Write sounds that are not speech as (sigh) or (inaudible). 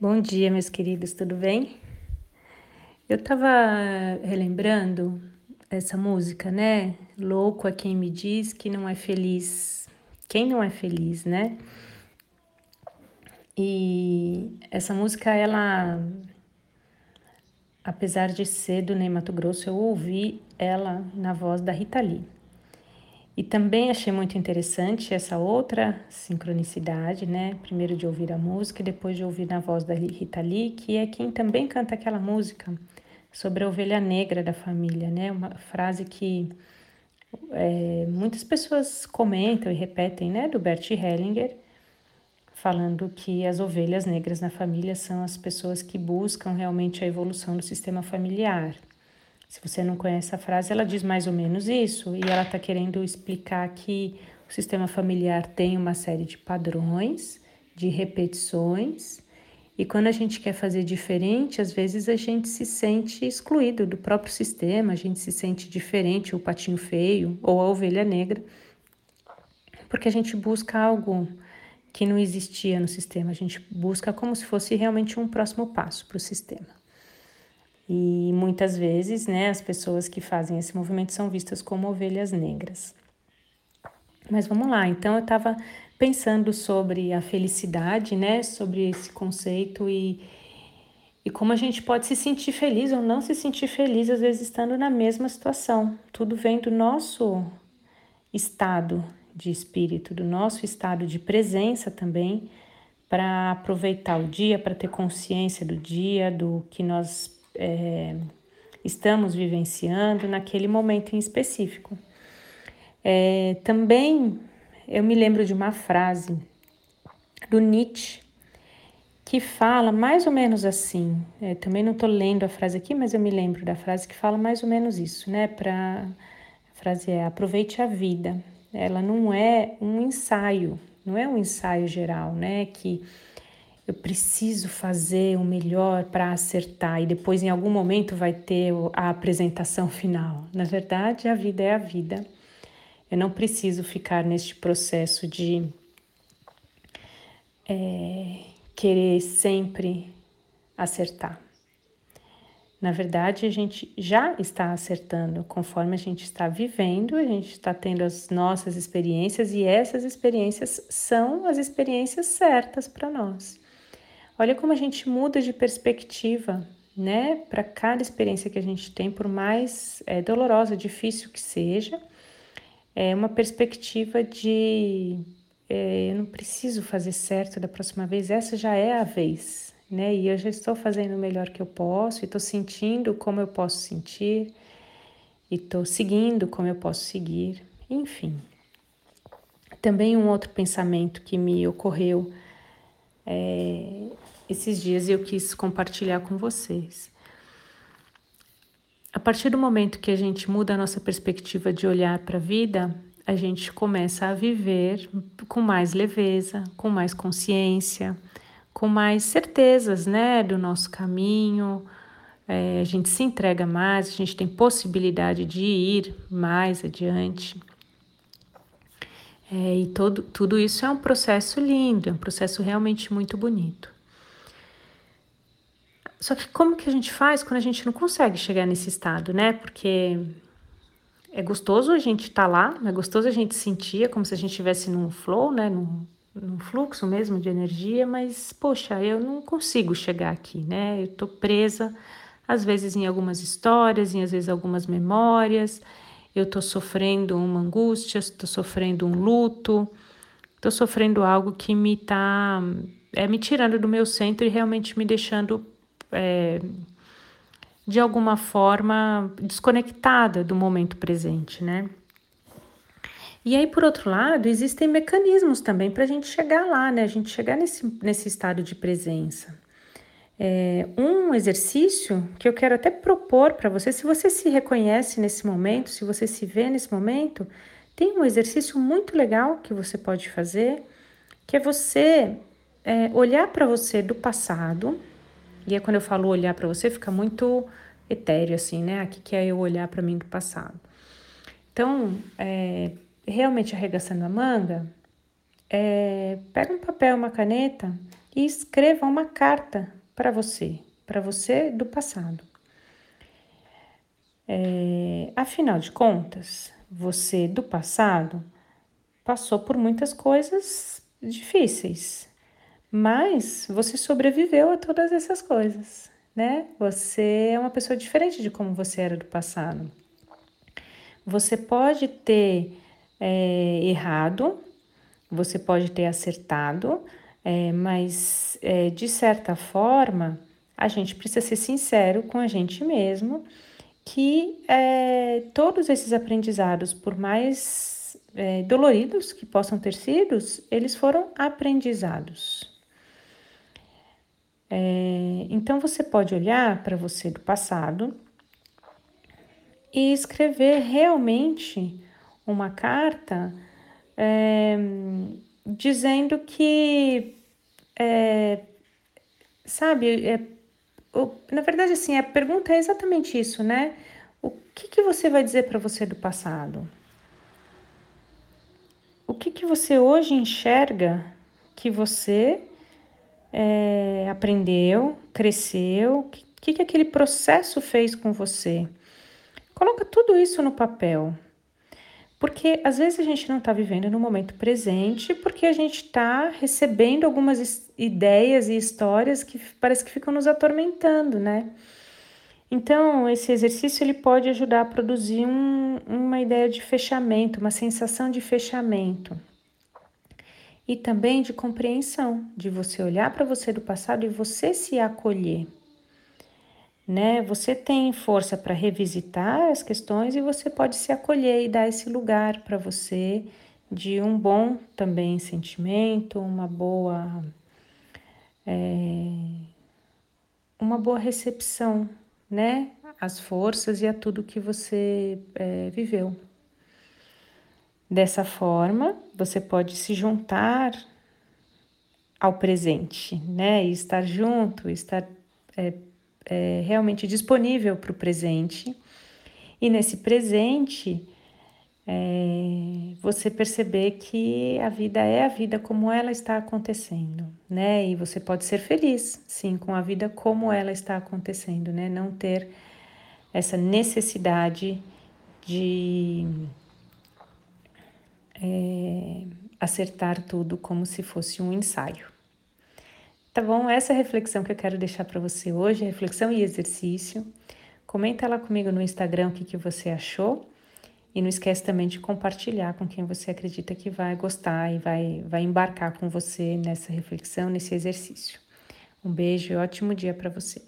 Bom dia, meus queridos, tudo bem? Eu estava relembrando essa música, né? Louco é quem me diz que não é feliz. Quem não é feliz, né? E essa música, ela, apesar de ser do Ney Mato Grosso, eu ouvi ela na voz da Rita Lee. E também achei muito interessante essa outra sincronicidade, né? Primeiro de ouvir a música e depois de ouvir na voz da Rita Lee, que é quem também canta aquela música sobre a ovelha negra da família, né? Uma frase que é, muitas pessoas comentam e repetem, né? Do Bert Hellinger, falando que as ovelhas negras na família são as pessoas que buscam realmente a evolução do sistema familiar. Se você não conhece a frase, ela diz mais ou menos isso, e ela está querendo explicar que o sistema familiar tem uma série de padrões, de repetições, e quando a gente quer fazer diferente, às vezes a gente se sente excluído do próprio sistema, a gente se sente diferente, o patinho feio ou a ovelha negra, porque a gente busca algo que não existia no sistema, a gente busca como se fosse realmente um próximo passo para o sistema. E muitas vezes, né, as pessoas que fazem esse movimento são vistas como ovelhas negras. Mas vamos lá, então eu estava pensando sobre a felicidade, né, sobre esse conceito e, e como a gente pode se sentir feliz ou não se sentir feliz, às vezes estando na mesma situação. Tudo vem do nosso estado de espírito, do nosso estado de presença também, para aproveitar o dia, para ter consciência do dia, do que nós é, estamos vivenciando naquele momento em específico. É, também eu me lembro de uma frase do Nietzsche que fala mais ou menos assim. É, também não estou lendo a frase aqui, mas eu me lembro da frase que fala mais ou menos isso, né? Pra, a frase é aproveite a vida. Ela não é um ensaio, não é um ensaio geral, né? Que eu preciso fazer o melhor para acertar e depois em algum momento vai ter a apresentação (laughs) final. Na verdade, a vida é a vida. Eu não preciso ficar neste processo de é, querer sempre acertar. Na verdade, a gente já está acertando conforme a gente está vivendo, a gente está tendo as nossas experiências e essas experiências são as experiências certas para nós. Olha como a gente muda de perspectiva, né? Para cada experiência que a gente tem, por mais é, dolorosa, difícil que seja, é uma perspectiva de é, eu não preciso fazer certo da próxima vez, essa já é a vez, né? E eu já estou fazendo o melhor que eu posso, e estou sentindo como eu posso sentir, e estou seguindo como eu posso seguir, enfim. Também um outro pensamento que me ocorreu é, esses dias eu quis compartilhar com vocês. A partir do momento que a gente muda a nossa perspectiva de olhar para a vida, a gente começa a viver com mais leveza, com mais consciência, com mais certezas, né, do nosso caminho. É, a gente se entrega mais, a gente tem possibilidade de ir mais adiante. É, e todo, tudo isso é um processo lindo, é um processo realmente muito bonito. Só que como que a gente faz quando a gente não consegue chegar nesse estado, né? Porque é gostoso a gente estar tá lá, é gostoso a gente sentir, é como se a gente estivesse num flow, né? Num, num fluxo mesmo de energia, mas poxa, eu não consigo chegar aqui, né? Eu tô presa, às vezes em algumas histórias, em às vezes algumas memórias, eu tô sofrendo uma angústia, tô sofrendo um luto, tô sofrendo algo que me tá é me tirando do meu centro e realmente me deixando é, de alguma forma desconectada do momento presente, né? E aí, por outro lado, existem mecanismos também para a gente chegar lá, né? A gente chegar nesse, nesse estado de presença. É, um exercício que eu quero até propor para você, se você se reconhece nesse momento, se você se vê nesse momento, tem um exercício muito legal que você pode fazer, que é você é, olhar para você do passado, e quando eu falo olhar para você, fica muito etéreo, assim, né? Aqui que é eu olhar para mim do passado. Então, é, realmente arregaçando a manga, é, pega um papel, uma caneta e escreva uma carta para você, para você do passado. É, afinal de contas, você do passado passou por muitas coisas difíceis, mas você sobreviveu a todas essas coisas, né? Você é uma pessoa diferente de como você era do passado. Você pode ter é, errado, você pode ter acertado, é, mas é, de certa forma a gente precisa ser sincero com a gente mesmo que é, todos esses aprendizados, por mais é, doloridos que possam ter sido, eles foram aprendizados. É, então você pode olhar para você do passado e escrever realmente uma carta é, dizendo que, é, sabe, é, na verdade, assim, a pergunta é exatamente isso, né? O que, que você vai dizer para você do passado? O que, que você hoje enxerga que você é, aprendeu, cresceu? O que, que aquele processo fez com você? Coloca tudo isso no papel. Porque às vezes a gente não está vivendo no momento presente, porque a gente está recebendo algumas ideias e histórias que parece que ficam nos atormentando, né? Então, esse exercício ele pode ajudar a produzir um, uma ideia de fechamento, uma sensação de fechamento. E também de compreensão, de você olhar para você do passado e você se acolher né? Você tem força para revisitar as questões e você pode se acolher e dar esse lugar para você de um bom também sentimento, uma boa é, uma boa recepção, né? As forças e a tudo que você é, viveu. Dessa forma, você pode se juntar ao presente, né? E estar junto, estar é, é, realmente disponível para o presente. E nesse presente, é, você perceber que a vida é a vida como ela está acontecendo, né? E você pode ser feliz, sim, com a vida como ela está acontecendo, né? Não ter essa necessidade de é, acertar tudo como se fosse um ensaio. Tá bom? Essa é a reflexão que eu quero deixar para você hoje, reflexão e exercício. Comenta lá comigo no Instagram o que, que você achou. E não esquece também de compartilhar com quem você acredita que vai gostar e vai, vai embarcar com você nessa reflexão, nesse exercício. Um beijo e ótimo dia para você.